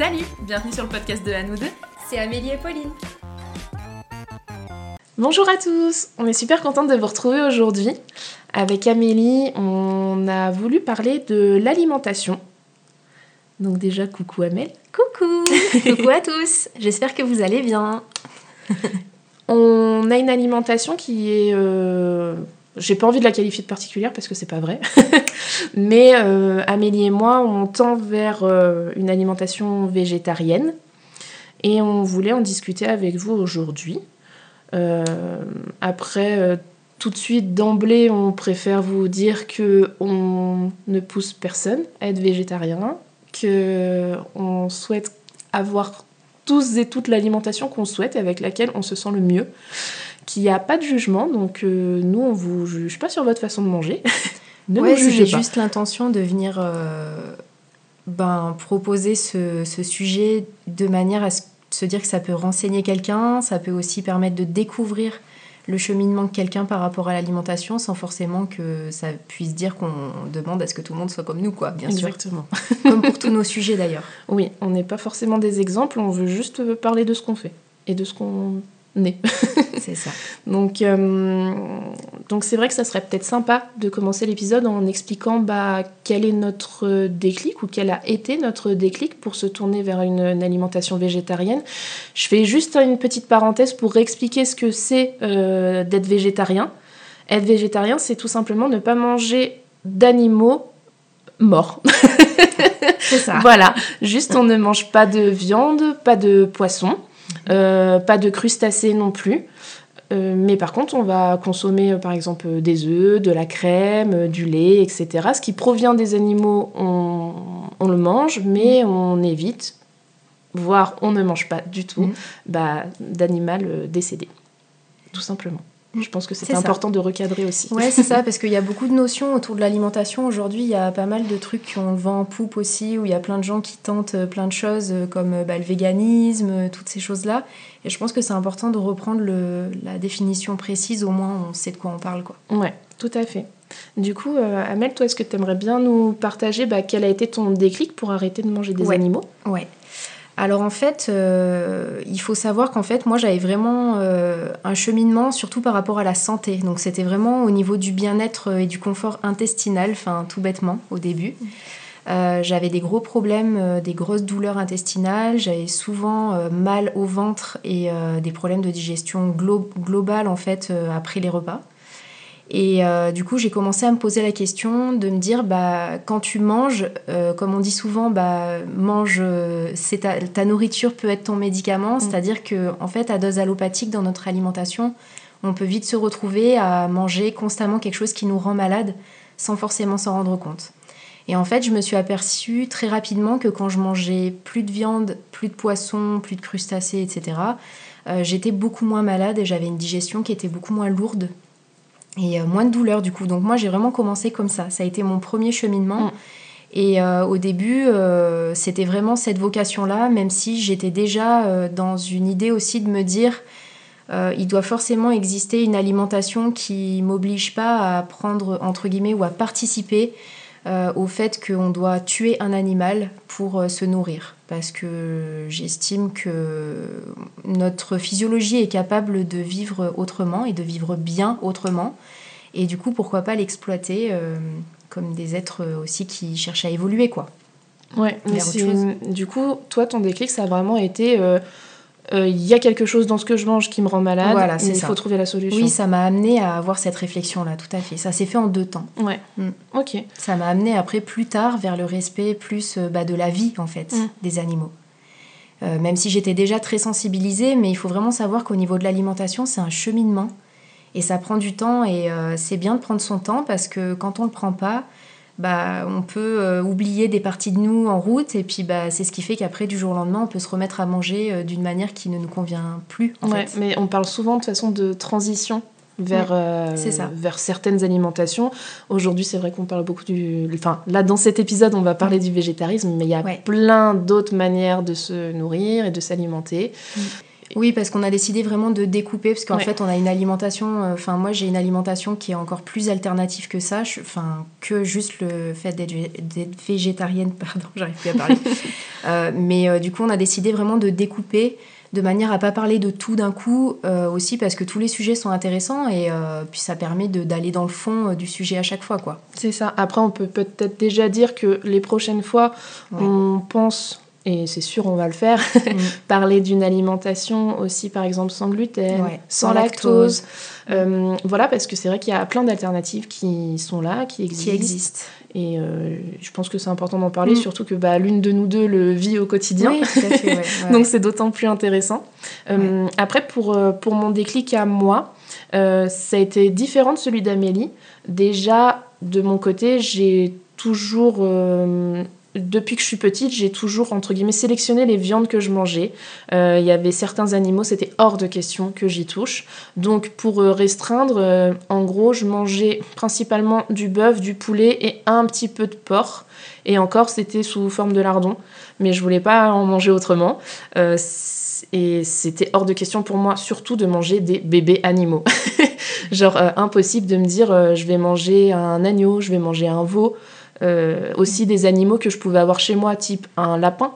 Salut, bienvenue sur le podcast de Anne C'est Amélie et Pauline. Bonjour à tous, on est super contente de vous retrouver aujourd'hui. Avec Amélie, on a voulu parler de l'alimentation. Donc déjà, coucou Amélie. Coucou Coucou à tous J'espère que vous allez bien. on a une alimentation qui est... Euh, j'ai pas envie de la qualifier de particulière parce que c'est pas vrai. Mais euh, Amélie et moi, on tend vers euh, une alimentation végétarienne. Et on voulait en discuter avec vous aujourd'hui. Euh, après, tout de suite, d'emblée, on préfère vous dire que on ne pousse personne à être végétarien, que on souhaite avoir tous et toutes l'alimentation qu'on souhaite et avec laquelle on se sent le mieux, qu'il n'y a pas de jugement, donc nous on vous juge pas sur votre façon de manger. ne ouais, c'était juste l'intention de venir ben, proposer ce, ce, sujet de manière à se dire que ça peut renseigner quelqu'un, ça peut aussi permettre de découvrir le cheminement de quelqu'un par rapport à l'alimentation sans forcément que ça puisse dire qu'on demande à ce que tout le monde soit comme nous, quoi, bien Exactement. sûr. comme pour tous nos sujets d'ailleurs. Oui, on n'est pas forcément des exemples, on veut juste parler de ce qu'on fait et de ce qu'on c'est ça. donc, euh, donc c'est vrai que ça serait peut-être sympa de commencer l'épisode en expliquant bah, quel est notre déclic ou quel a été notre déclic pour se tourner vers une, alimentation végétarienne. Je fais juste une petite parenthèse pour expliquer ce que c'est euh, d'être végétarien. Être végétarien, c'est tout simplement ne pas manger d'animaux morts. c'est ça. Voilà, juste on ne mange pas de viande, pas de poisson. Euh, pas de crustacés non plus. Euh, mais par contre, on va consommer euh, par exemple des œufs, de la crème, du lait, etc. Ce qui provient des animaux, on, on le mange, mais on évite, voire on ne mange pas du tout, mm. bah, d'animal décédé. Tout simplement. Je pense que c'est important de recadrer aussi. Ouais, c'est ça, parce qu'il y a beaucoup de notions autour de l'alimentation. Aujourd'hui, il y a pas mal de trucs qui ont le vent en poupe aussi, où il y a plein de gens qui tentent euh, plein de choses, euh, comme euh, bah, le véganisme, toutes ces choses-là. Et je pense que c'est important de reprendre le, la définition précise, au moins on sait de quoi on parle. Quoi. Ouais, tout à fait. Du coup, Amel, toi, est-ce que tu aimerais bien nous partager bah, quel a été ton déclic pour arrêter de manger des animaux? Ouais. Alors en fait, euh, il faut savoir qu'en fait, moi j'avais vraiment euh, un cheminement surtout par rapport à la santé. Donc c'était vraiment au niveau du bien-être et du confort intestinal, enfin tout bêtement au début. Euh, j'avais des gros problèmes, des grosses douleurs intestinales, j'avais souvent mal au ventre et des problèmes de digestion globale en fait après les repas. Et euh, du coup, j'ai commencé à me poser la question de me dire, bah, quand tu manges, euh, comme on dit souvent, bah, mange, euh, ta, ta, nourriture peut être ton médicament, mm. c'est-à-dire que en fait, à dose allopathique dans notre alimentation, on peut vite se retrouver à manger constamment quelque chose qui nous rend malade sans forcément s'en rendre compte. Et en fait, je me suis aperçue très rapidement que quand je mangeais plus de viande, plus de poisson, plus de crustacés, etc., j'étais beaucoup moins malade et j'avais une digestion qui était beaucoup moins lourde et euh, moins de douleur du coup. Donc moi j'ai vraiment commencé comme ça. Ça a été mon premier cheminement. Mm. Et euh, au début, euh, c'était vraiment cette vocation-là, même si j'étais déjà dans une idée aussi de me dire, il doit forcément exister une alimentation qui m'oblige pas à prendre, entre guillemets, ou à participer au fait qu'on doit tuer un animal pour se nourrir. Parce que j'estime que notre physiologie est capable de vivre autrement et de vivre bien autrement. Et du coup, pourquoi pas l'exploiter euh, comme des êtres aussi qui cherchent à évoluer, quoi. Ouais, mais du coup, toi, ton déclic, ça a vraiment été il euh, euh, y a quelque chose dans ce que je mange qui me rend malade, voilà, il faut trouver la solution. Oui, ça m'a amené à avoir cette réflexion-là, tout à fait. Ça s'est fait en deux temps. Ouais, mm. ok. Ça m'a amené après, plus tard, vers le respect plus bah, de la vie, en fait, mm. des animaux. même si j'étais déjà très sensibilisée, mais il faut vraiment savoir qu'au niveau de l'alimentation, c'est un cheminement. Et ça prend du temps et euh, c'est bien de prendre son temps parce que quand on ne le prend pas, bah, on peut euh, oublier des parties de nous en route et puis bah, c'est ce qui fait qu'après du jour au lendemain on peut se remettre à manger euh, d'une manière qui ne nous convient plus. En ouais, mais on parle souvent de façon de transition vers, vers certaines alimentations. Aujourd'hui, c'est vrai qu'on parle beaucoup du... Enfin, là, dans cet épisode, on va parler du végétarisme, mais il y a plein d'autres manières de se nourrir et de s'alimenter. Oui, parce qu'on a décidé vraiment de découper, parce qu'en Ouais. fait, on a une alimentation. euh, Enfin, moi, j'ai une alimentation qui est encore plus alternative que ça. Enfin, que juste le fait d'être vé- d'être végétarienne. Pardon, j'arrive plus à parler. Euh, mais euh, du coup, on a décidé vraiment de découper de manière à pas parler de tout d'un coup aussi parce que tous les sujets sont intéressants et puis ça permet d'aller dans le fond du sujet à chaque fois quoi. C'est ça. Après, on peut peut-être déjà dire que les prochaines fois, Ouais. on pense, et c'est sûr, on va le faire, Mm. parler d'une alimentation aussi, par exemple, sans gluten, Ouais, sans, sans lactose. Euh, voilà, parce que c'est vrai qu'il y a plein d'alternatives qui sont là, qui existent. qui. Et euh, je pense que c'est important d'en parler, Mm. surtout que bah, l'une de nous deux le vit au quotidien. Oui, tout à fait. ouais, ouais. Donc c'est d'autant plus intéressant. Euh, Après, pour, pour mon déclic à moi, ça a été différent de celui d'Amélie. Déjà, de mon côté, j'ai toujours, depuis que je suis petite, j'ai toujours, entre guillemets, sélectionné les viandes que je mangeais. Euh, Il y avait certains animaux, c'était hors de question que j'y touche. Donc pour euh, restreindre, euh, en gros, je mangeais principalement du bœuf, du poulet et un petit peu de porc. Et encore, c'était sous forme de lardon mais je voulais pas en manger autrement. Et c'était hors de question pour moi, surtout de manger des bébés animaux. Genre, impossible de me dire je vais manger un agneau, je vais manger un veau. Euh, aussi des animaux que je pouvais avoir chez moi, type un lapin.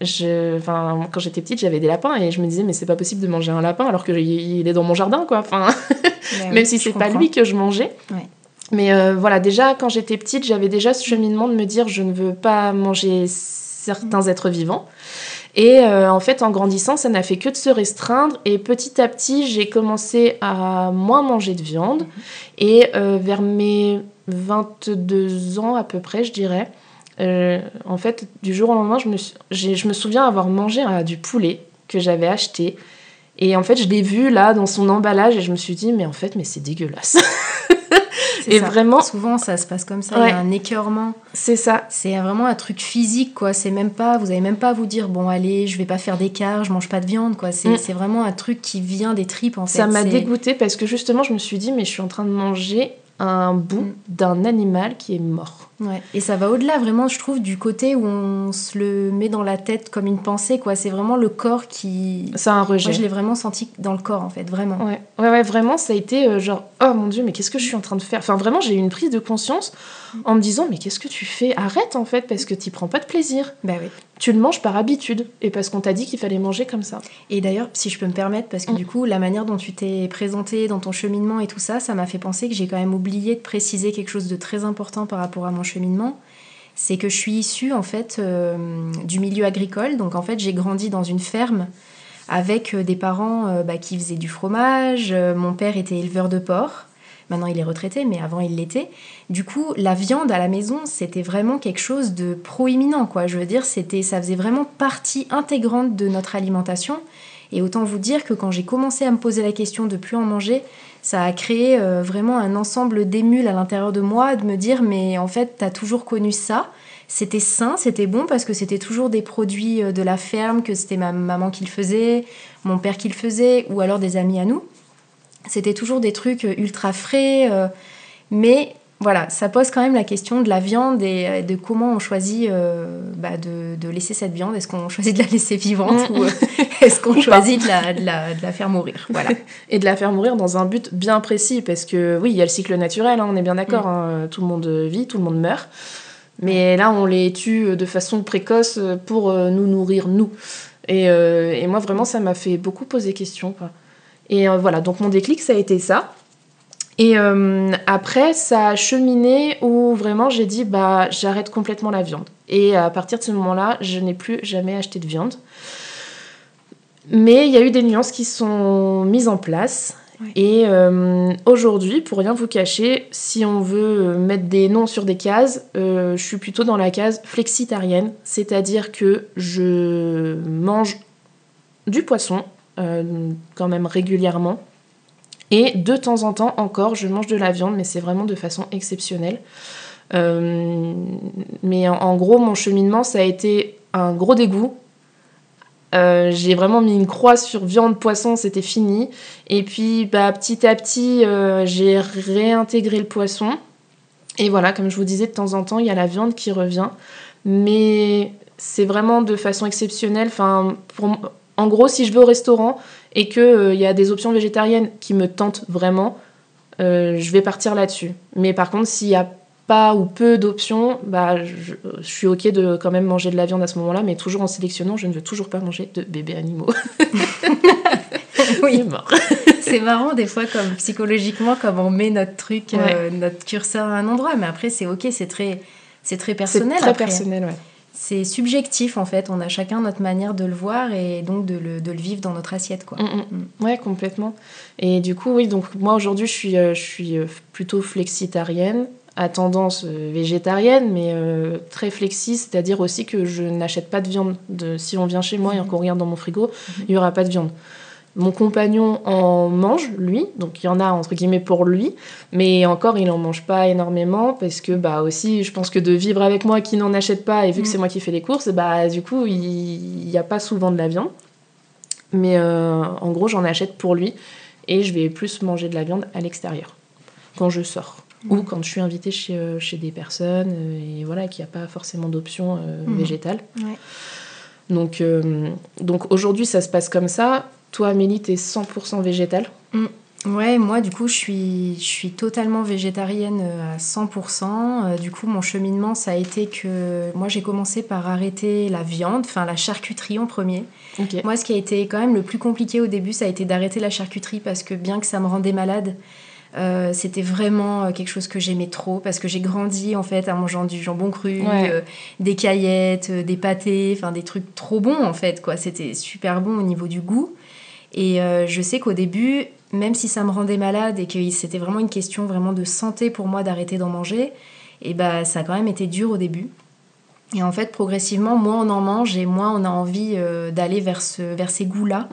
Je, enfin, quand j'étais petite, j'avais des lapins et je me disais, mais c'est pas possible de manger un lapin alors qu'il il est dans mon jardin, quoi. Enfin, Ouais, même oui, si c'est pas lui que je mangeais. Ouais. Mais euh, voilà, déjà quand j'étais petite, j'avais déjà ce cheminement de me dire je ne veux pas manger certains êtres vivants. Et euh, en fait, en grandissant, ça n'a fait que de se restreindre. Et petit à petit, j'ai commencé à moins manger de viande. Et euh, vers mes 22 ans à peu près, je dirais, euh, en fait, du jour au lendemain, je me, je me souviens avoir mangé euh, du poulet que j'avais acheté. Et en fait, je l'ai vu là dans son emballage et je me suis dit, mais en fait, mais c'est dégueulasse. Et ça. vraiment- souvent ça se passe comme ça, il y a un écœurement. c'est ça. C'est vraiment un truc physique, quoi. C'est même pas, vous avez même pas à vous dire, bon, allez, je vais pas faire d'écart, je mange pas de viande, quoi. C'est Mm. vraiment un truc qui vient des tripes, en fait. Ça m'a dégoûtée parce que justement, je me suis dit, mais je suis en train de manger un bout Mm. d'un animal qui est mort. Ouais. Et ça va au-delà, vraiment, je trouve, du côté où on se le met dans la tête comme une pensée, quoi. C'est vraiment le corps qui. C'est un rejet. Moi, je l'ai vraiment senti dans le corps, en fait, vraiment. Ouais. ouais, ouais, vraiment, ça a été euh, genre, oh mon dieu, mais qu'est-ce que je suis en train de faire? Enfin, vraiment, j'ai eu une prise de conscience en me disant, mais qu'est-ce que tu fais? Arrête en fait, parce que tu prends pas de plaisir. Bah oui. Tu le manges par habitude et parce qu'on t'a dit qu'il fallait manger comme ça. Et d'ailleurs, si je peux me permettre, parce que Mm. du coup, la manière dont tu t'es présenté dans ton cheminement et tout ça, ça m'a fait penser que j'ai quand même oublié de préciser quelque chose de très important par rapport à mon cheminement. C'est que je suis issue en fait euh, du milieu agricole. Donc en fait, j'ai grandi dans une ferme avec euh, des parents euh, bah, qui faisaient du fromage. Mon père était éleveur de porc. Maintenant, il est retraité, mais avant, il l'était. Du coup, la viande à la maison, c'était vraiment quelque chose de proéminent, quoi. Je veux dire, c'était, ça faisait vraiment partie intégrante de notre alimentation. Et autant vous dire que quand j'ai commencé à me poser la question de plus en manger, ça a créé euh, vraiment un ensemble d'émules à l'intérieur de moi, de me dire, mais en fait, t'as toujours connu ça. C'était sain, c'était bon parce que c'était toujours des produits euh, de la ferme, que c'était ma maman qui le faisait, mon père qui le faisait, ou alors des amis à nous. C'était toujours des trucs euh, ultra frais, mais voilà, ça pose quand même la question de la viande et euh, de comment on choisit euh, bah, de, de laisser cette viande. Est-ce qu'on choisit de la laisser vivante Mm. ou euh, est-ce qu'on choisit de la, de, la, de la faire mourir? Voilà. Et de la faire mourir dans un but bien précis, parce que oui, il y a le cycle naturel, hein, on est bien d'accord, Mm. hein, tout le monde vit, tout le monde meurt. Mais là, on les tue de façon précoce pour nous nourrir, nous. Et, euh, et moi, vraiment, ça m'a fait beaucoup poser question. Quoi. Et voilà, donc mon déclic, ça a été ça. Et euh, après, ça a cheminé où vraiment j'ai dit, bah, j'arrête complètement la viande. Et à partir de ce moment-là, je n'ai plus jamais acheté de viande. Mais il y a eu des nuances qui sont mises en place. Et euh, aujourd'hui, pour rien vous cacher, si on veut mettre des noms sur des cases, euh, je suis plutôt dans la case flexitarienne, c'est-à-dire que je mange du poisson quand même régulièrement. Et de temps en temps encore, je mange de la viande, mais c'est vraiment de façon exceptionnelle. Euh, mais en, gros, mon cheminement, ça a été un gros dégoût. Euh, j'ai vraiment mis une croix sur viande, poisson, c'était fini. Et puis, bah, petit à petit, euh, j'ai réintégré le poisson. Et voilà, comme je vous disais, de temps en temps, il y a la viande qui revient. Mais c'est vraiment de façon exceptionnelle. Enfin, pour En gros, si je vais au restaurant et qu'il il y a des options végétariennes qui me tentent vraiment, je vais partir là-dessus. Mais par contre, s'il y a pas ou peu d'options, bah, je, suis ok de quand même manger de la viande à ce moment-là, mais toujours en sélectionnant, je ne veux toujours pas manger de bébés animaux. oui, c'est marrant des fois comme psychologiquement comme on met notre truc, euh, notre curseur à un endroit, mais après c'est ok, c'est très, c'est très personnel. C'est très personnel, ouais. C'est subjectif en fait, on a chacun notre manière de le voir et donc de le, de le vivre dans notre assiette quoi. Mm, mm. Mm. Ouais, complètement. Et du coup, oui, donc moi aujourd'hui je suis, euh, je suis euh, plutôt flexitarienne à tendance euh, végétarienne, mais euh, très flexi, c'est-à-dire aussi que je n'achète pas de viande. De, si on vient chez moi et qu'on regarde dans mon frigo, mhm. il n'y aura pas de viande. Mon compagnon en mange, lui, donc il y en a entre guillemets pour lui, mais encore il n'en mange pas énormément parce que bah aussi je pense que de vivre avec moi qui n'en achète pas et vu que mhm. c'est moi qui fais les courses, bah du coup il n'y a pas souvent de la viande. Mais euh, en gros j'en achète pour lui et je vais plus manger de la viande à l'extérieur quand je sors ou quand je suis invitée chez, euh, chez des personnes euh, et voilà qu'il n'y a pas forcément d'option euh, mhm. végétale. Donc, donc aujourd'hui, ça se passe comme ça. Toi, Amélie, tu es 100% végétale mm. Ouais, moi, du coup, je suis, je suis totalement végétarienne à 100%. Du coup, mon cheminement, ça a été que moi, j'ai commencé par arrêter la viande, enfin la charcuterie en premier. Moi, ce qui a été quand même le plus compliqué au début, ça a été d'arrêter la charcuterie parce que bien que ça me rendait malade, euh, c'était vraiment euh, quelque chose que j'aimais trop parce que j'ai grandi en fait en mangeant du jambon cru, euh, des caillettes, des pâtés, enfin des trucs trop bons en fait quoi. C'était super bon au niveau du goût. Et je sais qu'au début, même si ça me rendait malade et que c'était vraiment une question vraiment de santé pour moi d'arrêter d'en manger, et bah ça a quand même été dur au début. Et en fait, progressivement, moins on en mange et moins on a envie d'aller vers, ce, vers ces goûts-là.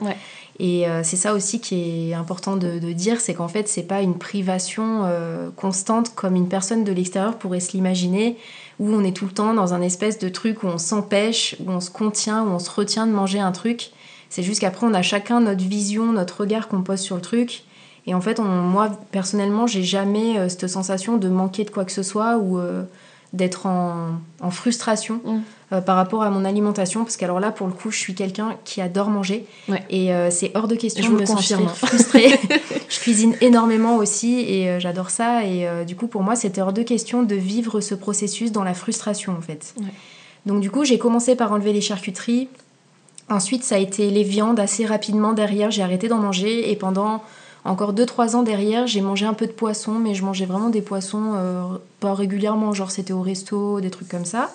Et euh, c'est ça aussi qui est important de, dire, c'est qu'en fait, c'est pas une privation euh, constante comme une personne de l'extérieur pourrait se l'imaginer, où on est tout le temps dans un espèce de truc où on s'empêche, où on se contient, où on se retient de manger un truc. C'est juste qu'après, on a chacun notre vision, notre regard qu'on pose sur le truc. Et en fait, moi, personnellement, j'ai jamais euh, cette sensation de manquer de quoi que ce soit ou d'être en, frustration. Mm. Euh, par rapport à mon alimentation, parce qu'alors là, pour le coup, je suis quelqu'un qui adore manger. Et euh, c'est hors de question de me sentir frustrée. je cuisine énormément aussi et euh, j'adore ça. Et du coup, pour moi, c'était hors de question de vivre ce processus dans la frustration, en fait. Donc du coup, j'ai commencé par enlever les charcuteries. Ensuite, ça a été les viandes assez rapidement derrière. J'ai arrêté d'en manger et pendant encore 2-3 ans derrière, j'ai mangé un peu de poisson, mais je mangeais vraiment des poissons pas régulièrement, genre c'était au resto, des trucs comme ça.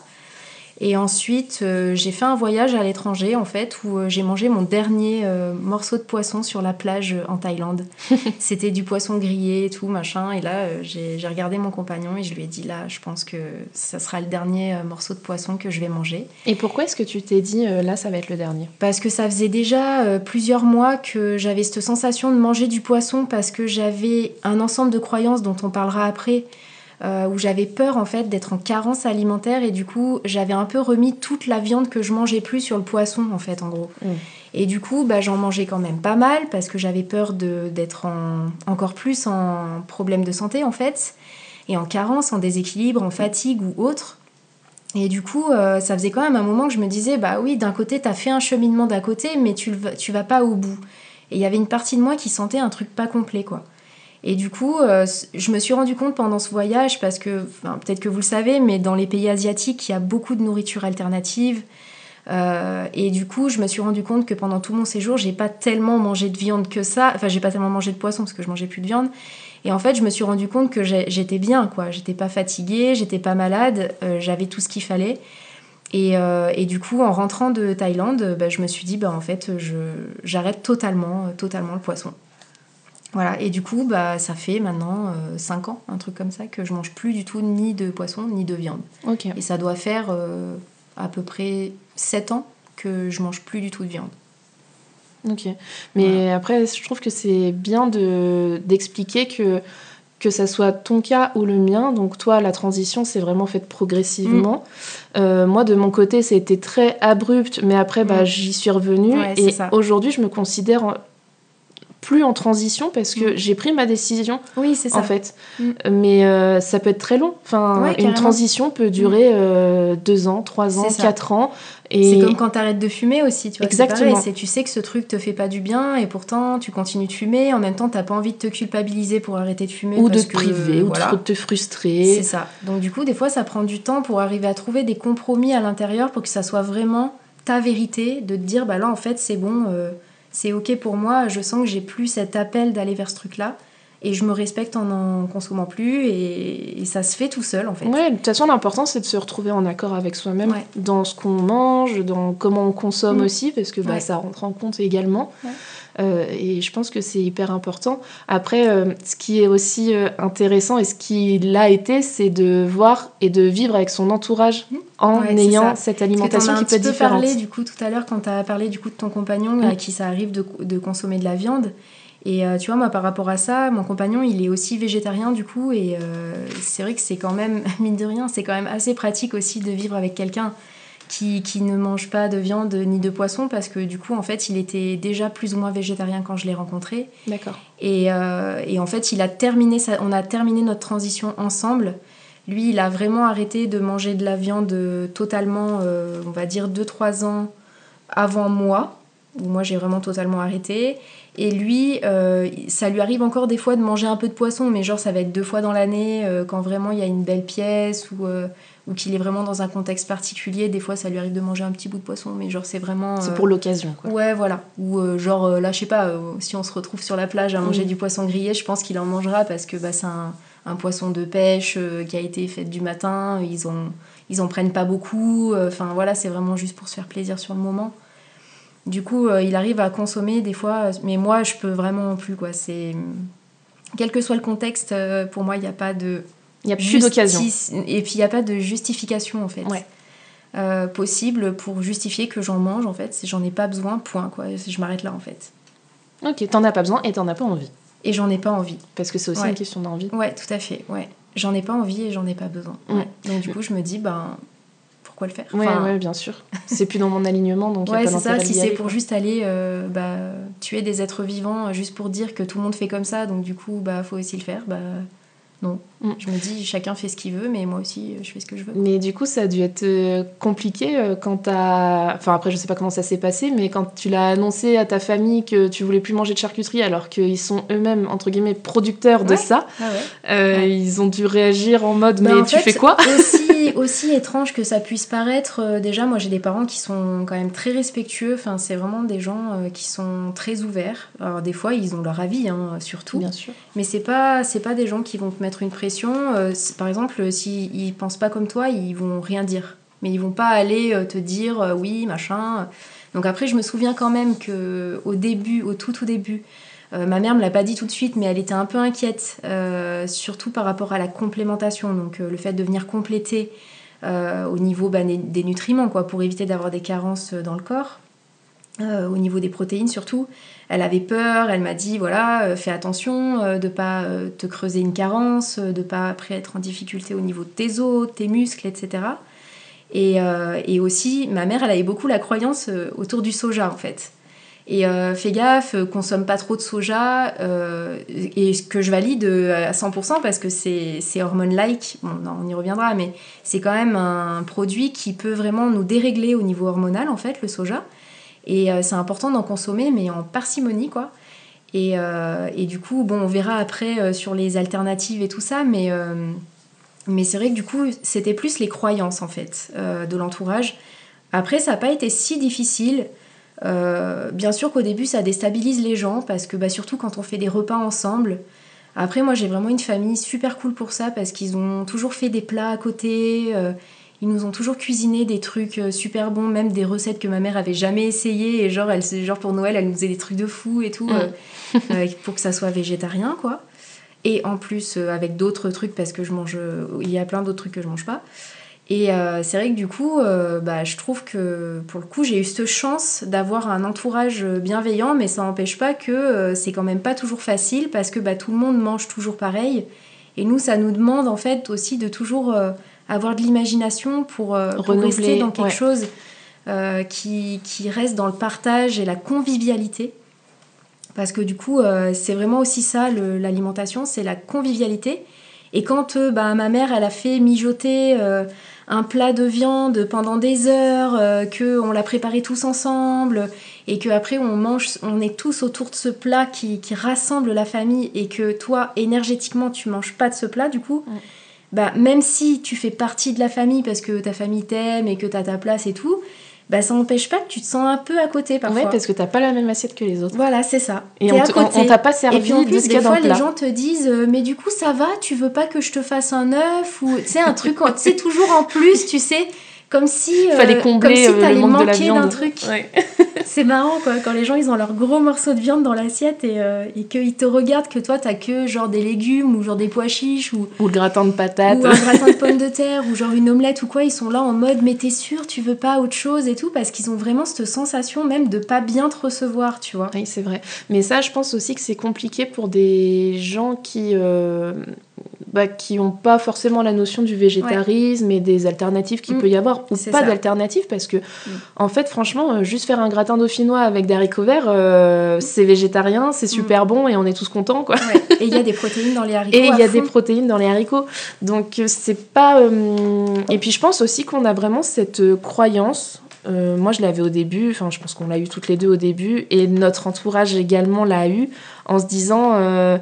Et ensuite, euh, j'ai fait un voyage à l'étranger, en fait, où euh, j'ai mangé mon dernier euh, morceau de poisson sur la plage en Thaïlande. C'était du poisson grillé et tout, machin. Et là, j'ai regardé mon compagnon et je lui ai dit, là, je pense que ça sera le dernier morceau de poisson que je vais manger. Et pourquoi est-ce que tu t'es dit, là, ça va être le dernier? Parce que ça faisait déjà plusieurs mois que j'avais cette sensation de manger du poisson parce que j'avais un ensemble de croyances dont on parlera après euh, où j'avais peur en fait d'être en carence alimentaire et du coup j'avais un peu remis toute la viande que je mangeais plus sur le poisson en fait en gros. Mm. Et du coup bah, j'en mangeais quand même pas mal parce que j'avais peur d'être encore plus en problème de santé en fait et en carence, en déséquilibre, en fatigue ou autre. Et du coup, euh, ça faisait quand même un moment que je me disais, bah oui, d'un côté, t'as fait un cheminement d'un côté, mais tu, tu vas pas au bout. Et il y avait une partie de moi qui sentait un truc pas complet, quoi. Et du coup, euh, je me suis rendu compte pendant ce voyage, parce que peut-être que vous le savez, mais dans les pays asiatiques, il y a beaucoup de nourriture alternative. Euh, et du coup, je me suis rendu compte que pendant tout mon séjour, j'ai pas tellement mangé de viande que ça. Enfin, j'ai pas tellement mangé de poisson parce que je mangeais plus de viande. Et en fait, je me suis rendu compte que j'étais bien, quoi. J'étais pas fatiguée, j'étais pas malade, euh, j'avais tout ce qu'il fallait. Et, du coup, en rentrant de Thaïlande, bah, je me suis dit, bah, en fait, j'arrête totalement, totalement le poisson. Voilà, et du coup, bah, ça fait maintenant 5 euh, ans, un truc comme ça, que je mange plus du tout ni de poisson ni de viande. Et ça doit faire euh, à peu près 7 ans que je mange plus du tout de viande. Ok. Mais après, je trouve que c'est bien d'expliquer que que ça soit ton cas ou le mien, donc toi, la transition s'est vraiment faite progressivement. Mm. Euh, moi, de mon côté, c'était très abrupt, mais après, bah, mm. j'y suis revenue. et aujourd'hui, je me considère plus en transition parce que Mm. j'ai pris ma décision Oui, c'est ça. en fait. Mm. Mais euh, ça peut être très long. Enfin, Ouais, une carrément. transition peut durer euh, deux ans, trois ans, C'est quatre ans. C'est Et comme quand t'arrêtes de fumer aussi, tu vois. c'est Exactement. c'est tu sais que ce truc te fait pas du bien et pourtant tu continues de fumer. En même temps, t'as pas envie de te culpabiliser pour arrêter de fumer. ou de te que, priver, ou de te frustrer. C'est ça. Donc du coup, des fois, ça prend du temps pour arriver à trouver des compromis à l'intérieur pour que ça soit vraiment ta vérité, de te dire, bah là, en fait, c'est bon, euh, c'est ok pour moi, je sens que j'ai plus cet appel d'aller vers ce truc-là, et je me respecte en en consommant plus, et, et ça se fait tout seul, en fait. Ouais, de toute façon, l'important, c'est de se retrouver en accord avec soi-même Ouais. dans ce qu'on mange, dans comment on consomme Mm. aussi, parce que bah, Ouais. ça rentre en compte également. Ouais. Euh, et je pense que c'est hyper important. Après, euh, ce qui est aussi euh, intéressant et ce qui l'a été, c'est de voir et de vivre avec son entourage Mm. en Ouais, ayant cette alimentation as qui peut être différente. parlé du coup tout à l'heure quand tu as parlé du coup de ton compagnon Mm. à qui ça arrive de, de consommer de la viande. Et euh, tu vois, moi par rapport à ça, mon compagnon il est aussi végétarien du coup, et euh, c'est vrai que c'est quand même, mine de rien, c'est quand même assez pratique aussi de vivre avec quelqu'un qui, qui ne mange pas de viande ni de poisson parce que du coup en fait il était déjà plus ou moins végétarien quand je l'ai rencontré. D'accord. Et, euh, et en fait, il a terminé sa- on a terminé notre transition ensemble. Lui, il a vraiment arrêté de manger de la viande totalement, on va dire 2-3 ans avant moi, où moi j'ai vraiment totalement arrêté. Et lui, euh, ça lui arrive encore des fois de manger un peu de poisson, mais genre ça va être deux fois dans l'année, euh, quand vraiment il y a une belle pièce ou, euh, ou qu'il est vraiment dans un contexte particulier. Des fois, ça lui arrive de manger un petit bout de poisson, mais genre c'est vraiment. C'est pour l'occasion. quoi. Ouais, voilà. Ou genre, là, je sais pas, si on se retrouve sur la plage à manger Mm. du poisson grillé, je pense qu'il en mangera parce que bah, c'est un, un poisson de pêche qui a été fait du matin. Ils, ont, ils en prennent pas beaucoup. Enfin, voilà, c'est vraiment juste pour se faire plaisir sur le moment. Du coup, euh, il arrive à consommer des fois, euh, mais moi, je peux vraiment plus, quoi. C'est. Quel que soit le contexte, euh, pour moi, il n'y a pas de. Il n'y a plus d'occasion. Et puis, il n'y a pas de justification, en fait. Ouais. euh, possible pour justifier que j'en mange, en fait. Si J'en ai pas besoin, point, quoi. Je m'arrête là, en fait. Ok, t'en as pas besoin et t'en as pas envie. Et j'en ai pas envie. Parce que c'est aussi Ouais. une question d'envie. Ouais, tout à fait, ouais. J'en ai pas envie et j'en ai pas besoin. Mm. Ouais. Donc, du coup, je me dis, ben, pourquoi le faire Ouais, Enfin, ouais, bien sûr. C'est plus dans mon alignement, donc Ouais, c'est ça. Si c'est pour juste aller euh, bah, tuer des êtres vivants, euh, juste pour dire que tout le monde fait comme ça, donc du coup, bah, faut aussi le faire, bah, non. Mm. Je me dis, chacun fait ce qu'il veut, mais moi aussi, euh, je fais ce que je veux. Mais du coup, ça a dû être compliqué quand t'as. Enfin, après, je sais pas comment ça s'est passé, mais quand tu l'as annoncé à ta famille que tu voulais plus manger de charcuterie alors qu'ils sont eux-mêmes, entre guillemets, producteurs de ça, Ah ouais. euh, Ouais. ils ont dû réagir en mode Bah, Mais en tu fait, fais quoi? aussi, aussi étrange que ça puisse paraître, euh, déjà, moi j'ai des parents qui sont quand même très respectueux. Enfin, c'est vraiment des gens euh, qui sont très ouverts. Alors, des fois, ils ont leur avis, hein, surtout. Bien sûr. Mais c'est pas, c'est pas des gens qui vont te mettre une pression. Euh, par exemple, s'ils ils pensent pas comme toi, ils vont rien dire. Mais ils vont pas aller te dire oui, machin. Donc après, je me souviens quand même que au début, au tout tout début, euh, ma mère me l'a pas dit tout de suite, mais elle était un peu inquiète, euh, surtout par rapport à la complémentation, donc euh, le fait de venir compléter au niveau bah, des- nutriments, quoi, pour éviter d'avoir des carences dans le corps, au niveau des protéines surtout. Elle avait peur, elle m'a dit voilà, fais attention de pas te creuser une carence, de pas après être en difficulté au niveau de tes os, tes muscles, etc. Et, et aussi, ma mère, elle avait beaucoup la croyance autour du soja en fait. Et euh, fais gaffe, euh, consomme pas trop de soja, euh, et ce que je valide euh, à 100% parce que c'est hormone-like, on y reviendra, mais c'est quand même un produit qui peut vraiment nous dérégler au niveau hormonal en fait, le soja. Et c'est important d'en consommer, mais en parcimonie, quoi. Et, et du coup, bon, on verra après sur les alternatives et tout ça, mais, mais c'est vrai que du coup, c'était plus les croyances, en fait, de l'entourage. Après, ça n'a pas été si difficile. Euh, bien sûr qu'au début, ça déstabilise les gens, parce que bah, surtout quand on fait des repas ensemble. Après, moi, j'ai vraiment une famille super cool pour ça, parce qu'ils ont toujours fait des plats à côté. euh, ils nous ont toujours cuisiné des trucs euh, super bons, même des recettes que ma mère avait jamais essayées. Et genre, elle, genre pour Noël, elle nous faisait des trucs de fou et tout, Mm. euh, pour que ça soit végétarien, quoi. Et en plus, avec d'autres trucs, parce que je mange. il y a plein d'autres trucs que je mange pas. Et euh, c'est vrai que du coup, euh, bah, je trouve que pour le coup, j'ai eu cette chance d'avoir un entourage bienveillant, mais ça n'empêche pas que euh, c'est quand même pas toujours facile parce que bah, tout le monde mange toujours pareil. Et nous, ça nous demande en fait aussi de toujours euh, avoir de l'imagination pour, euh, pour rester dans quelque ouais. chose euh, qui, qui reste dans le partage et la convivialité. Parce que du coup, euh, c'est vraiment aussi ça, l'alimentation, c'est la convivialité. Et quand euh, bah, ma mère, elle a fait mijoter euh, un plat de viande pendant des heures, euh, que on l'a préparé tous ensemble, et que après on mange, on est tous autour de ce plat qui, qui rassemble la famille, et que toi, énergétiquement, tu manges pas de ce plat, du coup, bah, même si tu fais partie de la famille parce que ta famille t'aime et que tu as ta place et tout, bah, ça n'empêche pas que tu te sens un peu à côté parfois. Ouais, parce que t'as pas la même assiette que les autres. Voilà, c'est ça. Et on à te- on- côté. on t'a pas Et servi puis en de plus, ce qu'il y des fois, le les gens te disent euh, Mais du coup, ça va Tu veux pas que je te fasse un œuf Ou tu sais, un truc, tu sais, toujours en plus, tu sais, comme si. euh, Fallait combler comme si euh, le t'allais manque de la manquer d'un truc. Ouais. C'est marrant, quoi, quand les gens, ils ont leur gros morceau de viande dans l'assiette et, euh, et qu'ils te regardent que toi, t'as que genre des légumes ou genre des pois chiches ou, Ou le gratin de patates. ou un gratin de pommes de terre ou genre une omelette ou quoi, ils sont là en mode mais t'es sûr, tu veux pas autre chose et tout parce qu'ils ont vraiment cette sensation même de pas bien te recevoir, tu vois. Oui, c'est vrai. Mais ça, je pense aussi que c'est compliqué pour des gens qui euh, bah, qui n'ont pas forcément la notion du végétarisme et des alternatives qu'il Mm. peut y avoir, ou pas d'alternatives, parce que, en fait, franchement, euh, juste faire un gratin dauphinois avec des haricots verts, euh, c'est végétarien, c'est super bon et on est tous contents, quoi. Ouais. Et il y a des protéines dans les haricots. Et il y a des protéines dans les haricots. Donc euh, c'est pas. euh, Et puis je pense aussi qu'on a vraiment cette croyance. euh, moi je l'avais au début, enfin je pense qu'on l'a eu toutes les deux au début, et notre entourage également l'a eu, en se disant euh,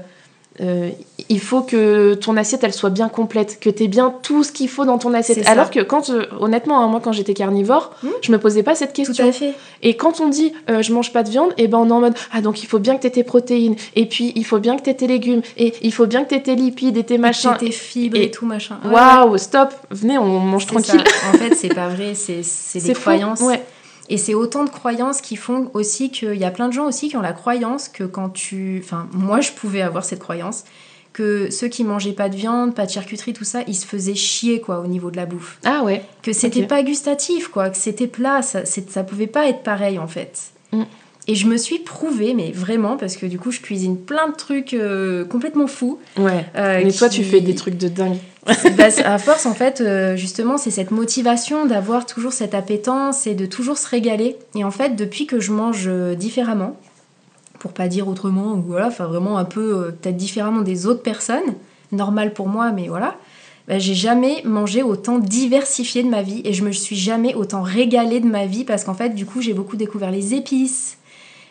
euh, il faut que ton assiette elle soit bien complète, que tu aies bien tout ce qu'il faut dans ton assiette. Alors que quand, euh, honnêtement, hein, moi quand j'étais carnivore, Mm. je me posais pas cette Tout question. à fait. Et quand on dit euh, je mange pas de viande, et ben on est en mode ah donc il faut bien que tu aies tes protéines, et puis il faut bien que tu aies tes légumes, et il faut bien que tu aies tes lipides et tes machins. Tes fibres Et- et, tout machin. Ouais. Waouh, stop, venez, on mange tranquille. ça. En fait, c'est pas vrai, c'est c'est des croyances. ouais. Et c'est autant de croyances qui font aussi qu'il y a plein de gens aussi qui ont la croyance que quand tu... Enfin, moi, je pouvais avoir cette croyance que ceux qui mangeaient pas de viande, pas de charcuterie, tout ça, ils se faisaient chier, quoi, au niveau de la bouffe. Ah ouais. Que c'était pas gustatif, quoi, que c'était plat, ça, ça pouvait pas être pareil, en fait. Mm. Et je me suis prouvée, mais vraiment, parce que du coup, je cuisine plein de trucs euh, complètement fous. Ouais. euh, Mais toi, tu fais des trucs de dingue. bah, à force, en fait, euh, justement, c'est cette motivation d'avoir toujours cette appétence et de toujours se régaler. Et en fait, depuis que je mange différemment, pour pas dire autrement, ou voilà, enfin vraiment un peu euh, peut-être différemment des autres personnes, normal pour moi, mais voilà, bah, j'ai jamais mangé autant diversifié de ma vie et je me suis jamais autant régalée de ma vie parce qu'en fait, du coup, j'ai beaucoup découvert les épices.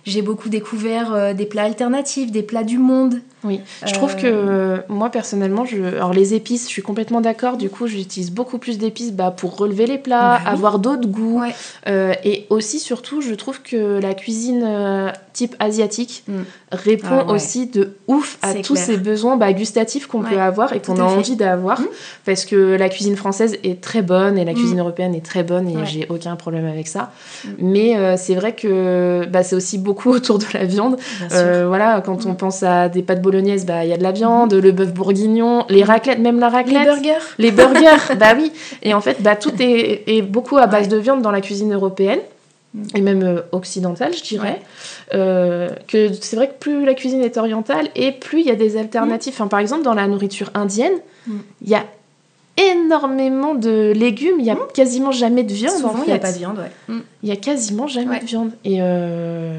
J'ai beaucoup découvert euh, des plats alternatifs, des plats du monde. Oui. Je trouve que euh, moi, personnellement, je... alors les épices, je suis complètement d'accord. Du coup, j'utilise beaucoup plus d'épices bah, pour relever les plats, Bah oui. avoir d'autres goûts. Ouais. Euh, et aussi, surtout, je trouve que la cuisine euh, type asiatique Mm. répond Ah ouais. aussi de ouf à tous clair. ces besoins bah, gustatifs qu'on Ouais, peut avoir et qu'on a fait. envie d'avoir. Mm. Parce que la cuisine française est très bonne et la Mm. cuisine européenne est très bonne et j'ai aucun problème avec ça. Mais c'est vrai que bah, c'est aussi beaucoup autour de la viande. Voilà, quand on pense à des pâtes bolognaises, bah il y a de la viande, le bœuf bourguignon, les raclettes, même la les raclette. burgers Les burgers, bah oui. Et en fait, bah, tout est, est beaucoup à base Ouais. de viande dans la cuisine européenne. Mm. Et même euh, occidentale, je dirais. Ouais. Euh, que c'est vrai que plus la cuisine est orientale et plus il y a des alternatives. Enfin, par exemple, dans la nourriture indienne, Mm. il y a énormément de légumes. Il y a quasiment jamais de viande. Souvent, en il n'y a pas de viande, ouais. Il y a quasiment jamais Ouais. de viande. Et euh,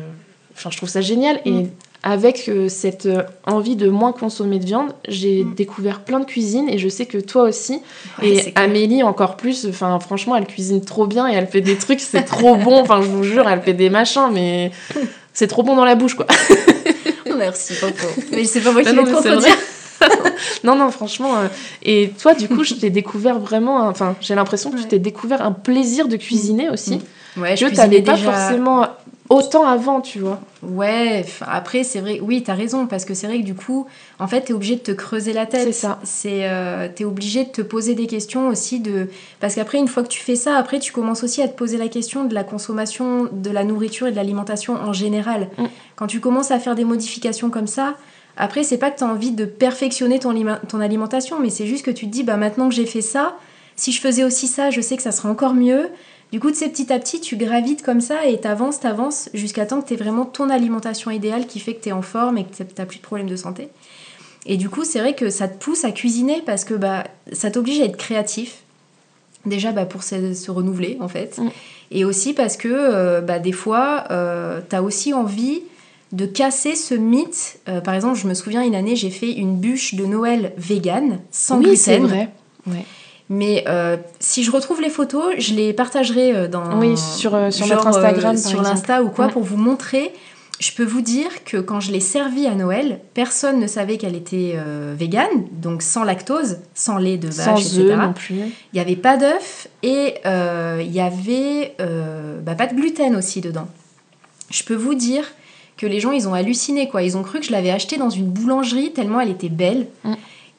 enfin, je trouve ça génial. Et Mm. Avec euh, cette euh, envie de moins consommer de viande, j'ai Mm. découvert plein de cuisines et je sais que toi aussi. Ouais, et. Amélie encore plus. Enfin, franchement, elle cuisine trop bien et elle fait des trucs, c'est trop bon. Enfin, je vous jure, elle fait des machins, mais c'est trop bon dans la bouche, quoi. Merci, Popo. Mais c'est pas moi qui Ah non, vais te non, non, franchement. euh, et toi, du coup, je t'ai découvert vraiment. Enfin, j'ai l'impression que tu t'es découvert un plaisir de cuisiner aussi. Ouais, Que cuisinais t'avais pas déjà- forcément autant avant, tu vois. Ouais, après, c'est vrai, oui, t'as raison, parce que c'est vrai que du coup, en fait, t'es obligé de te creuser la tête. C'est ça. C'est, euh, t'es obligé de te poser des questions aussi de. Parce qu'après, une fois que tu fais ça, après, tu commences aussi à te poser la question de la consommation de la nourriture et de l'alimentation en général. Mm. Quand tu commences à faire des modifications comme ça, après, c'est pas que t'as envie de perfectionner ton, lima- ton alimentation, mais c'est juste que tu te dis, bah maintenant que j'ai fait ça, si je faisais aussi ça, je sais que ça serait encore mieux. Du coup, tu sais, petit à petit, tu gravites comme ça et t'avances, t'avances jusqu'à temps que tu vraiment ton alimentation idéale qui fait que tu es en forme et que t'as plus de problèmes de santé. Et du coup, c'est vrai que ça te pousse à cuisiner parce que bah, ça t'oblige à être créatif. Déjà bah, pour se, se renouveler, en fait. Mm. Et aussi parce que euh, bah, des fois, tu as aussi envie de casser ce mythe. Euh, par exemple, je me souviens une année, j'ai fait une bûche de Noël vegan, sans oui, gluten. c'est vrai. Ouais. Mais euh, si je retrouve les photos, je les partagerai euh, dans Oui, sur, euh, sur genre, notre Instagram, sur l'Insta ou quoi, Ouais. pour vous montrer. Je peux vous dire que quand je l'ai servie à Noël, personne ne savait qu'elle était euh, végane, donc sans lactose, sans lait de vache, Sans etc. non plus. Il n'y avait pas d'œufs et euh, il y avait bah, pas de gluten aussi dedans. Je peux vous dire que les gens, ils ont halluciné, quoi. Ils ont cru que je l'avais achetée dans une boulangerie tellement elle était belle. Mm.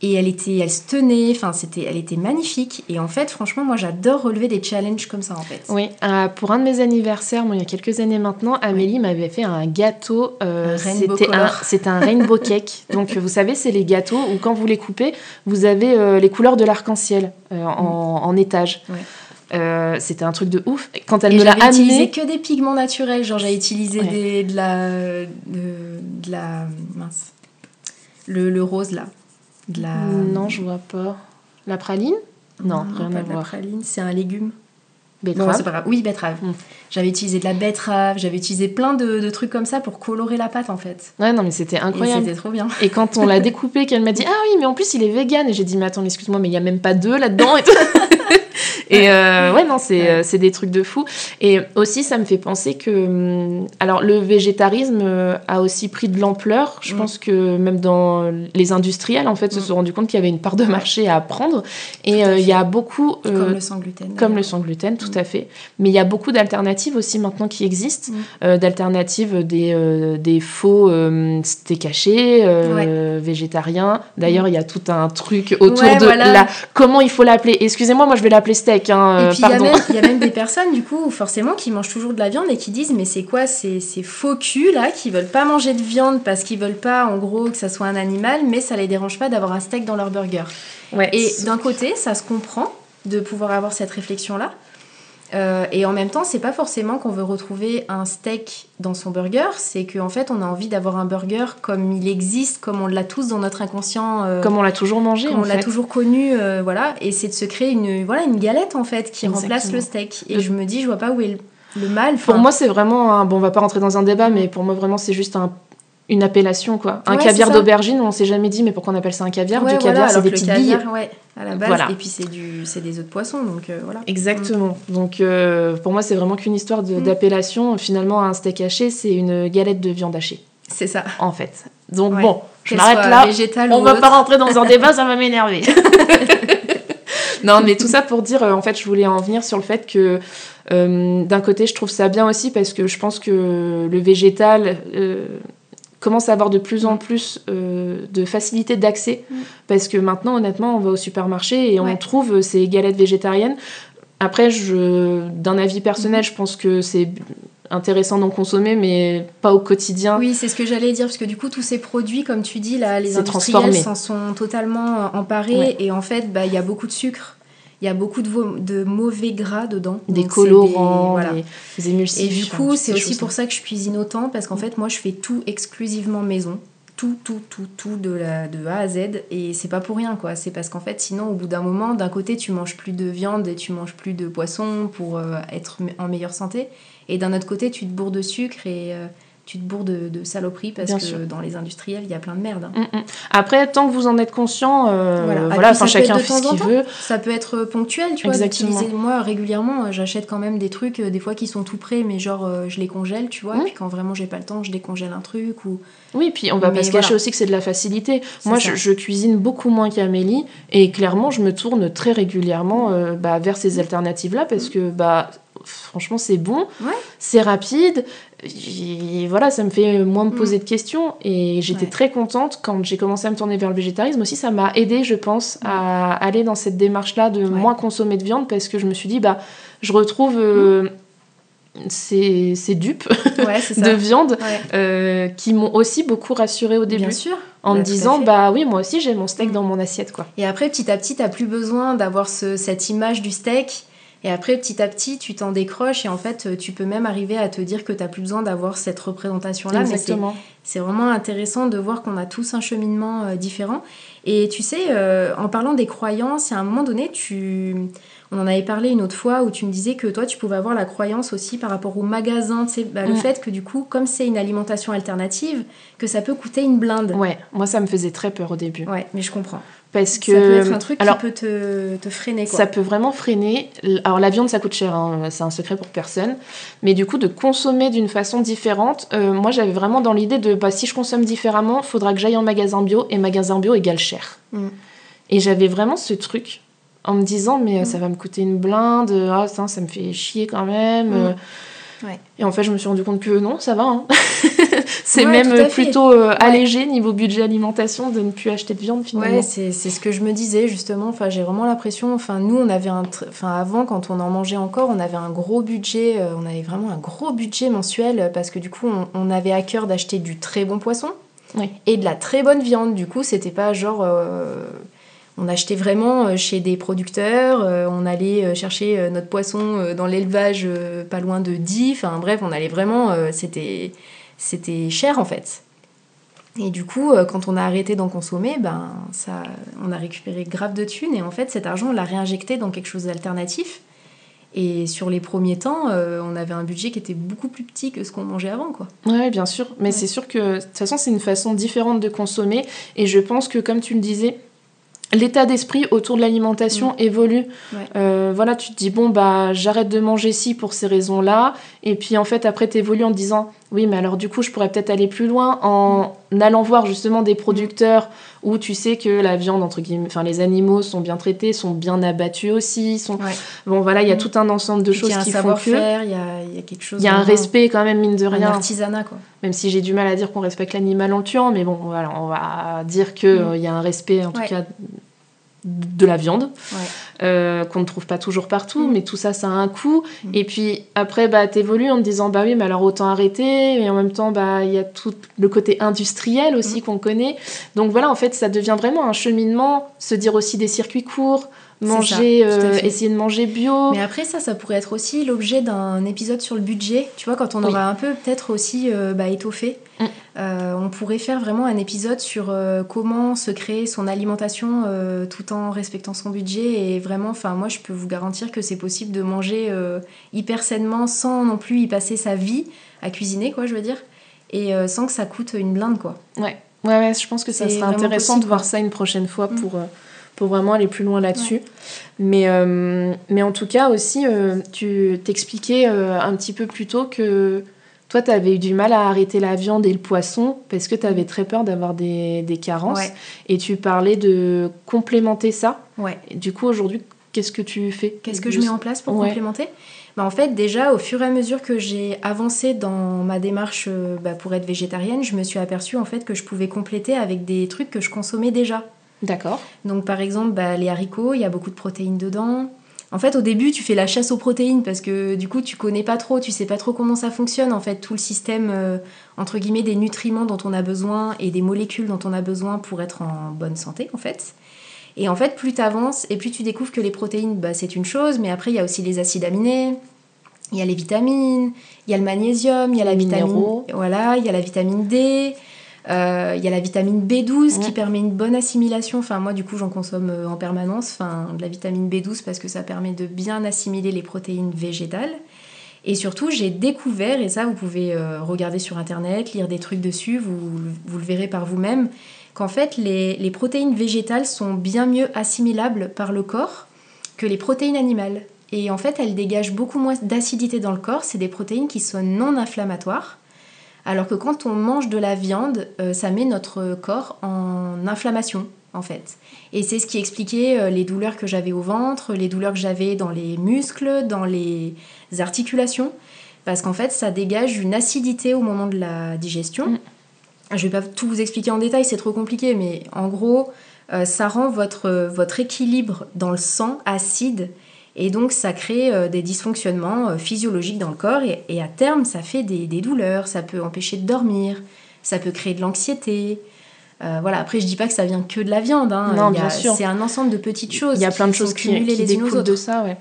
Et elle, était, elle se tenait, enfin, c'était, elle était magnifique. Et en fait, franchement, moi, j'adore relever des challenges comme ça, en fait. Oui, euh, pour un de mes anniversaires, moi, il y a quelques années maintenant, Amélie m'avait fait un gâteau. euh, c'était un, c'était un rainbow cake. Donc, vous savez, c'est les gâteaux où quand vous les coupez, vous avez euh, les couleurs de l'arc-en-ciel euh, en, en étage. Ouais. Euh, c'était un truc de ouf. Quand elle Et me l'a j'avais utilisé amené, que des pigments naturels, genre j'ai utilisé Ouais. des, de la, de, de la, mince, le, le rose là, de la. non, je vois pas. La praline? Non, rien pas à de la voir. praline, c'est un légume. Non, c'est pas grave. Oui, betterave. Mm. J'avais utilisé de la betterave, j'avais utilisé plein de, de trucs comme ça pour colorer la pâte en fait. Ouais, non, mais c'était incroyable. c'était trop bien. Et quand on l'a découpé, qu'elle m'a dit Ah oui, mais en plus il est vegan. Et j'ai dit Mais attends, excuse-moi, mais il n'y a même pas d'œufs là-dedans. Et, euh, ouais, non, c'est euh, c'est des trucs de fou. Et aussi, ça me fait penser que. hum, Alors, le végétarisme euh, a aussi pris de l'ampleur. Je Mm. pense que même dans les industriels, en fait, se Mm. sont rendus compte qu'il y avait une part de marché à prendre. Et euh, il y a beaucoup. euh, comme le sans gluten. comme le sans gluten, tout Mm. à fait. Mais il y a beaucoup d'alternatives aussi maintenant qui existent, d'alternatives des, des faux hachés, euh, végétariens. D'ailleurs, il y a tout un truc autour Ouais, de voilà. la... comment il faut l'appeler. Excusez-moi, moi je vais l'appeler steak. Hein, Et euh, puis il y, a même, il y a même des personnes, du coup, forcément, qui mangent toujours de la viande et qui disent Mais c'est quoi ces, ces faux culs là qui veulent pas manger de viande parce qu'ils veulent pas, en gros, que ça soit un animal, mais ça les dérange pas d'avoir un steak dans leur burger. Ouais. Et d'un côté, ça se comprend de pouvoir avoir cette réflexion-là. Euh, et en même temps, c'est pas forcément qu'on veut retrouver un steak dans son burger, c'est qu'en fait, on a envie d'avoir un burger comme il existe, comme on l'a tous dans notre inconscient. euh, Comme on l'a toujours mangé, comme en on l'a toujours connu, euh, voilà, et c'est de se créer une, voilà, une galette en fait qui remplace le steak. Et je me dis, je vois pas où est le, le mal. Pour moi, c'est vraiment un... Bon, on va pas rentrer dans un débat, mais pour moi, vraiment, c'est juste un... une appellation, quoi. Un Ouais, caviar d'aubergine, on s'est jamais dit, mais pourquoi on appelle ça un caviar ouais, Du voilà, caviar, c'est des petites billes. ouais, à la base, Voilà. et puis c'est du, c'est des œufs de poisson, donc euh, voilà. Exactement. Donc euh, pour moi, c'est vraiment qu'une histoire Mm. d'appellation. Finalement, un steak haché, c'est une galette de viande hachée, C'est ça. en fait. Donc bon, je m'arrête là. On va autre. pas rentrer dans un débat, ça va m'énerver. non, mais tout ça pour dire, en fait, je voulais en venir sur le fait que euh, d'un côté, je trouve ça bien aussi parce que je pense que le végétal commence à avoir de plus en plus euh, de facilité d'accès Mm. parce que maintenant, honnêtement, on va au supermarché et on trouve ces galettes végétariennes. Après, d'un avis personnel, Mm. je pense que c'est intéressant d'en consommer, mais pas au quotidien. Oui, c'est ce que j'allais dire, parce que du coup, tous ces produits, comme tu dis, là, les industriels s'en sont totalement euh, emparés, Ouais. et en fait, bah, il y a beaucoup de sucre, il y a beaucoup de, mauvais gras dedans. Des Donc, colorants, voilà. des, des émulsifiants. Et du coup, c'est ces aussi pour ça que je cuisine autant, parce qu'en fait, moi, je fais tout exclusivement maison. Tout, tout, tout, tout, de, la, de A à Z. Et c'est pas pour rien, quoi. C'est parce qu'en fait, sinon, au bout d'un moment, d'un côté, tu manges plus de viande et tu manges plus de poisson pour euh, être en meilleure santé. Et d'un autre côté, tu te bourres de sucre et euh, tu te bourres de, de saloperies parce Bien que sûr. dans les industriels, il y a plein de merde. hein. Mm, mm. Après, tant que vous en êtes conscient, euh, Voilà. enfin chacun fait ce qu'il veut. Ça peut être ponctuel, tu vois, d'utiliser. Moi, régulièrement, euh, j'achète quand même des trucs, euh, des fois qui sont tout prêts, mais genre, euh, je les congèle, tu vois. Puis quand vraiment j'ai pas le temps, je décongèle un truc ou. Oui, puis on va Mais pas se cacher voilà. aussi que c'est de la facilité. Moi, je, je cuisine beaucoup moins qu'Amélie et clairement, je me tourne très régulièrement euh, bah, vers ces alternatives-là parce que bah franchement, c'est bon, Ouais. c'est rapide. Et voilà, ça me fait moins me poser de questions et j'étais Ouais. très contente quand j'ai commencé à me tourner vers le végétarisme aussi. Ça m'a aidé, je pense, à aller dans cette démarche-là de Ouais. moins consommer de viande parce que je me suis dit bah je retrouve euh, ces, ces dupes Ouais, de viande euh, qui m'ont aussi beaucoup rassurée au début. Bien sûr. En Bah, me à disant, bah oui, moi aussi j'ai mon steak Mm. dans mon assiette, quoi. Et après, petit à petit, t'as plus besoin d'avoir ce, cette image du steak Et après, petit à petit, tu t'en décroches et en fait, tu peux même arriver à te dire que tu n'as plus besoin d'avoir cette représentation-là. Exactement. C'est vraiment intéressant de voir qu'on a tous un cheminement euh, différent. Et tu sais, euh, en parlant des croyances, à un moment donné, tu... on en avait parlé une autre fois où tu me disais que toi, tu pouvais avoir la croyance aussi par rapport au magasin, tu sais, bah, le Mm. fait que du coup, comme c'est une alimentation alternative, que ça peut coûter une blinde. Ouais, moi ça me faisait très peur au début. Ouais, mais je comprends. Parce que. Ça peut être un truc alors, qui peut te, te freiner, quoi. Ça peut vraiment freiner. Alors la viande, ça coûte cher, hein, c'est un secret pour personne. Mais du coup, de consommer d'une façon différente, euh, moi j'avais vraiment dans l'idée de bah, si je consomme différemment, faudra que j'aille en magasin bio et magasin bio égale cher. Mm. Et j'avais vraiment ce truc en me disant mais euh, Mm. ça va me coûter une blinde, ah ça, ça me fait chier quand même. Mm. Ouais. Et en fait, je me suis rendu compte que non, ça va. hein. c'est Ouais, même plutôt euh, allégé niveau budget alimentation de ne plus acheter de viande finalement. Ouais, c'est c'est ce que je me disais justement. Enfin, j'ai vraiment l'impression. Enfin, nous, on avait un. Enfin, avant, quand on en mangeait encore, on avait un gros budget. euh, on avait vraiment un gros budget mensuel parce que du coup, on, on avait à cœur d'acheter du très bon poisson et de la très bonne viande. Du coup, c'était pas genre. euh, on achetait vraiment euh, chez des producteurs, euh, on allait euh, chercher notre poisson dans l'élevage pas loin de Die, enfin bref, on allait vraiment, c'était c'était cher en fait. Et du coup, quand on a arrêté d'en consommer, ben, ça, on a récupéré grave de thunes et en fait, cet argent, on l'a réinjecté dans quelque chose d'alternatif. Et sur les premiers temps, euh, on avait un budget qui était beaucoup plus petit que ce qu'on mangeait avant, quoi. Ouais, bien sûr. Mais Ouais. c'est sûr que de toute façon, c'est une façon différente de consommer. Et je pense que, comme tu le disais, l'état d'esprit autour de l'alimentation évolue. Ouais. Euh, voilà, tu te dis, bon, bah, j'arrête de manger ci pour ces raisons-là. Et puis, en fait, après, tu évolues en te disant, oui, mais alors, du coup, je pourrais peut-être aller plus loin en allant voir justement des producteurs où tu sais que la viande, entre guillemets, enfin, les animaux sont bien traités, sont bien abattus aussi. Sont... Ouais. Bon, voilà, il y a Mm. tout un ensemble de Il choses un qui font que. il y a, il y a quelque chose. Il y a un vraiment- respect quand même, mine de un rien. artisanat, quoi. Même si j'ai du mal à dire qu'on respecte l'animal en le tuant, mais bon, voilà, on va dire qu'il Mm. y a un respect, en tout Ouais. cas, de la viande, Ouais. euh, qu'on ne trouve pas toujours partout, Mm. mais tout ça, ça a un coût. Mm. Et puis après, bah, t'évolues en te disant, bah oui, mais alors autant arrêter. Et en même temps, bah, il y a tout le côté industriel aussi Mm. qu'on connaît. Donc voilà, en fait, ça devient vraiment un cheminement, se dire aussi des circuits courts, manger, ça, euh, essayer de manger bio. Mais après, ça, ça pourrait être aussi l'objet d'un épisode sur le budget. Tu vois, quand on Oui. aura un peu peut-être aussi euh, bah, étoffé, Mm. euh, on pourrait faire vraiment un épisode sur comment se créer son alimentation tout en respectant son budget. Et vraiment, enfin, moi, je peux vous garantir que c'est possible de manger hyper sainement sans non plus y passer sa vie à cuisiner, quoi, je veux dire. Et sans que ça coûte une blinde, quoi. Ouais, ouais, ouais, je pense que ça serait intéressant possible, de voir ça une prochaine fois Mm. pour, pour vraiment aller plus loin là-dessus. Mais, euh, mais en tout cas aussi, euh, tu t'expliquais euh, un petit peu plus tôt que toi, tu avais eu du mal à arrêter la viande et le poisson parce que tu avais très peur d'avoir des, des carences. Ouais. Et tu parlais de complémenter ça. Ouais. Et du coup, aujourd'hui, qu'est-ce que tu fais? Qu'est-ce que je mets en place pour Ouais. complémenter? Bah, En fait, déjà, au fur et à mesure que j'ai avancé dans ma démarche bah, pour être végétarienne, je me suis aperçue en fait que je pouvais compléter avec des trucs que je consommais déjà. D'accord. Donc, par exemple, bah, les haricots, il y a beaucoup de protéines dedans. En fait, au début, tu fais la chasse aux protéines parce que du coup, tu connais pas trop, tu sais pas trop comment ça fonctionne. En fait, tout le système, euh, entre guillemets, des nutriments dont on a besoin et des molécules dont on a besoin pour être en bonne santé, en fait. Et en fait, plus tu avances et plus tu découvres que les protéines, bah, c'est une chose, mais après, il y a aussi les acides aminés, il y a les vitamines, il y a le magnésium, il y a la vitamine, minéraux. voilà, il y a la vitamine D, euh, il y a la vitamine B12 qui permet une bonne assimilation. Enfin, moi, du coup, j'en consomme euh, en permanence, enfin, de la vitamine B12 parce que ça permet de bien assimiler les protéines végétales. Et surtout, j'ai découvert, et ça, vous pouvez euh, regarder sur Internet, lire des trucs dessus, vous, vous le verrez par vous-même, qu'en fait, les, les protéines végétales sont bien mieux assimilables par le corps que les protéines animales. Et en fait, elles dégagent beaucoup moins d'acidité dans le corps. C'est des protéines qui sont non inflammatoires. Alors que quand on mange de la viande, euh, ça met notre corps en inflammation, en fait. Et c'est ce qui expliquait euh, les douleurs que j'avais au ventre, les douleurs que j'avais dans les muscles, dans les articulations. Parce qu'en fait, ça dégage une acidité au moment de la digestion. Mm. Je vais pas tout vous expliquer en détail, c'est trop compliqué, mais en gros, euh, ça rend votre, votre équilibre dans le sang acide. Et donc, ça crée euh, des dysfonctionnements euh, physiologiques dans le corps. Et, et à terme, ça fait des, des douleurs. Ça peut empêcher de dormir. Ça peut créer de l'anxiété. Euh, voilà, après, je dis pas que ça vient que de la viande. hein. Non. C'est un ensemble de petites choses. Il y a plein de choses qui, qui les découlent de ça, ouais.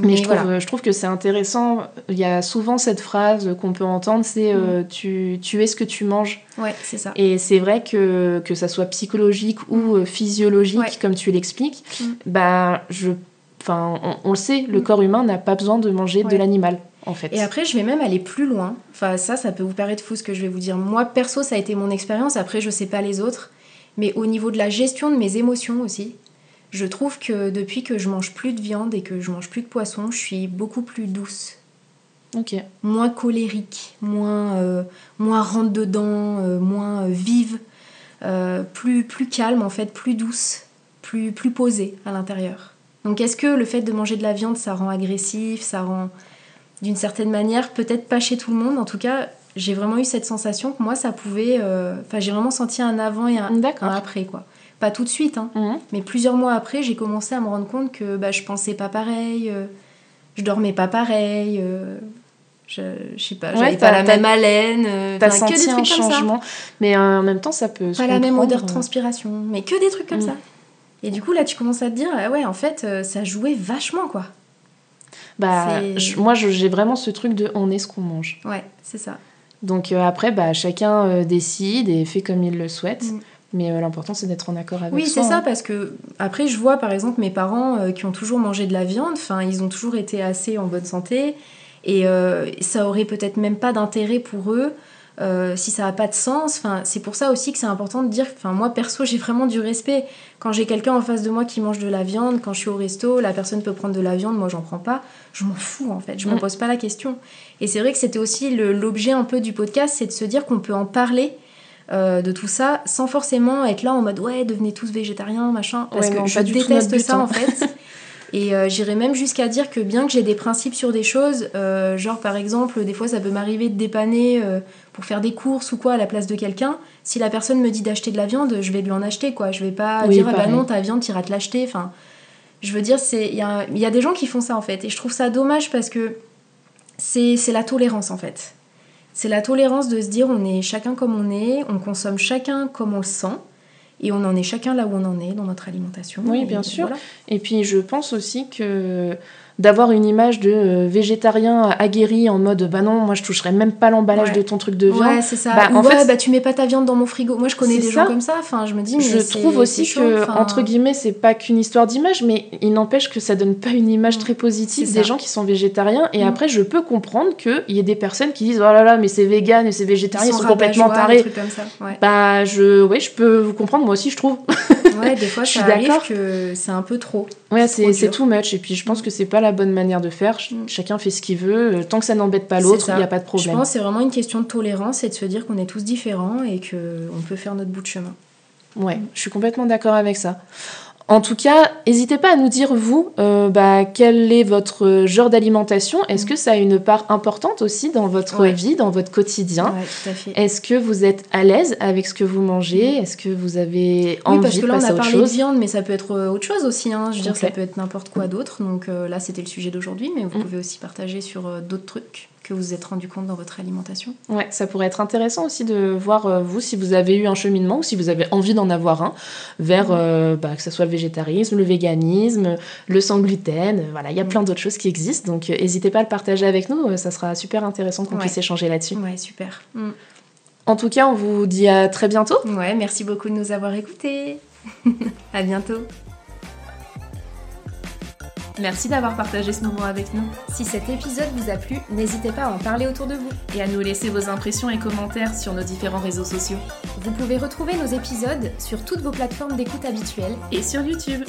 Mais, je, trouve, je trouve que c'est intéressant. Il y a souvent cette phrase qu'on peut entendre, c'est euh, mm. tu, tu, es ce que tu manges. Ouais, c'est ça. Et c'est vrai que, que ça soit psychologique ou euh, physiologique, comme tu l'expliques, mm. bah, je, enfin, on, le sait, le corps humain n'a pas besoin de manger de l'animal. En fait. Et après, je vais même aller plus loin. Enfin, ça, ça peut vous paraître fou ce que je vais vous dire. Moi, perso, ça a été mon expérience. Après, je sais pas les autres. Mais au niveau de la gestion de mes émotions aussi, je trouve que depuis que je mange plus de viande et que je mange plus de poisson, je suis beaucoup plus douce. Ok. Moins colérique, moins, euh, moins rentre dedans, euh, moins euh, vive, plus, plus calme en fait, plus douce, plus, plus posée à l'intérieur. Donc est-ce que le fait de manger de la viande, ça rend agressif, ça rend d'une certaine manière, peut-être pas chez tout le monde, en tout cas, j'ai vraiment eu cette sensation que moi, ça pouvait... Enfin, j'ai vraiment senti un avant et un, un après, quoi. Pas tout de suite, hein. Mhm. mais plusieurs mois après, j'ai commencé à me rendre compte que bah, je pensais pas pareil, euh, je dormais pas pareil, euh, je, je, sais pas, j'avais pas la même haleine. Euh, T'as senti que des trucs un changement, mais en même temps, ça peut. Pas la même odeur de transpiration, mais que des trucs comme mhm. ça. Et du coup, là, tu commences à te dire, ah ouais, en fait, ça jouait vachement, quoi. Bah, moi, j'ai vraiment ce truc de on est ce qu'on mange. Ouais, c'est ça. Donc après, bah, chacun décide et fait comme il le souhaite. Mm. Mais euh, l'important, c'est d'être en accord avec oui, soi. Oui, c'est ça, hein. parce que après, je vois par exemple mes parents euh, qui ont toujours mangé de la viande, enfin, ils ont toujours été assez en bonne santé, et euh, ça aurait peut-être même pas d'intérêt pour eux si ça n'a pas de sens. Enfin, c'est pour ça aussi que c'est important de dire, enfin, moi perso, j'ai vraiment du respect. Quand j'ai quelqu'un en face de moi qui mange de la viande, quand je suis au resto, la personne peut prendre de la viande, moi j'en prends pas, je m'en fous en fait, je ne me pose pas la question. Et c'est vrai que c'était aussi l'objet un peu du podcast, c'est de se dire qu'on peut en parler euh, de tout ça sans forcément être là en mode ouais devenez tous végétariens machin parce que je déteste ça en hein. fait et euh, j'irais même jusqu'à dire que bien que j'ai des principes sur des choses euh, genre par exemple des fois ça peut m'arriver de dépanner pour faire des courses ou quoi à la place de quelqu'un. Si la personne me dit d'acheter de la viande je vais lui en acheter quoi. Je vais pas dire ah bah non ta viande t'iras te l'acheter. Enfin je veux dire c'est il y a, y a des gens qui font ça en fait. Et je trouve ça dommage parce que c'est la tolérance en fait. C'est la tolérance de se dire on est chacun comme on est, on consomme chacun comme on le sent. Et on en est chacun là où on en est dans notre alimentation. Oui, bien sûr. Et puis je pense aussi que d'avoir une image de euh, végétarien aguerri en mode bah non moi je toucherai même pas l'emballage de ton truc de viande. Ouais c'est ça. Bah, en fait bah tu mets pas ta viande dans mon frigo. Moi je connais des gens comme ça. Enfin je me dis mais je trouve aussi que entre guillemets c'est pas qu'une histoire d'image mais il n'empêche que ça donne pas une image mm. très positive des gens qui sont végétariens. Et mm. après je peux comprendre qu'il y ait des personnes qui disent oh là là mais c'est vegan et c'est végétarien ils sont, complètement tarés. comme ça. bah je ouais je peux vous comprendre moi aussi je trouve. Ouais des fois je suis d'accord. que c'est un peu trop. Ouais c'est too much. Et puis je pense que c'est pas la bonne manière de faire. Mm. Chacun fait ce qu'il veut. Euh, tant que ça n'embête pas l'autre, il n'y a pas de problème. Je pense que c'est vraiment une question de tolérance et de se dire qu'on est tous différents et qu'on peut faire notre bout de chemin. Ouais, je suis complètement d'accord avec ça. En tout cas, n'hésitez pas à nous dire, vous, euh, bah, quel est votre genre d'alimentation. Est-ce mm. que ça a une part importante aussi dans votre vie, dans votre quotidien Est-ce que vous êtes à l'aise avec ce que vous mangez? Mm. Est-ce que vous avez envie de Oui, parce que là, on a parlé de viande, mais ça peut être euh, autre chose aussi. Hein. Je veux dire, ça peut être n'importe quoi d'autre. Donc euh, là, c'était le sujet d'aujourd'hui, mais vous mm. pouvez aussi partager sur d'autres trucs que vous vous êtes rendu compte dans votre alimentation. Ouais, ça pourrait être intéressant aussi de voir euh, vous si vous avez eu un cheminement ou si vous avez envie d'en avoir un vers euh, bah, que ce soit le végétarisme, le véganisme, le sans gluten. Voilà, il y a plein d'autres choses qui existent. Donc euh, n'hésitez pas à le partager avec nous. Ça sera super intéressant qu'on puisse échanger là-dessus. Ouais, super. Mm. En tout cas, on vous dit à très bientôt. Ouais, merci beaucoup de nous avoir écoutés. à bientôt. Merci d'avoir partagé ce moment avec nous. Si cet épisode vous a plu, n'hésitez pas à en parler autour de vous. Et à nous laisser vos impressions et commentaires sur nos différents réseaux sociaux. Vous pouvez retrouver nos épisodes sur toutes vos plateformes d'écoute habituelles et sur YouTube.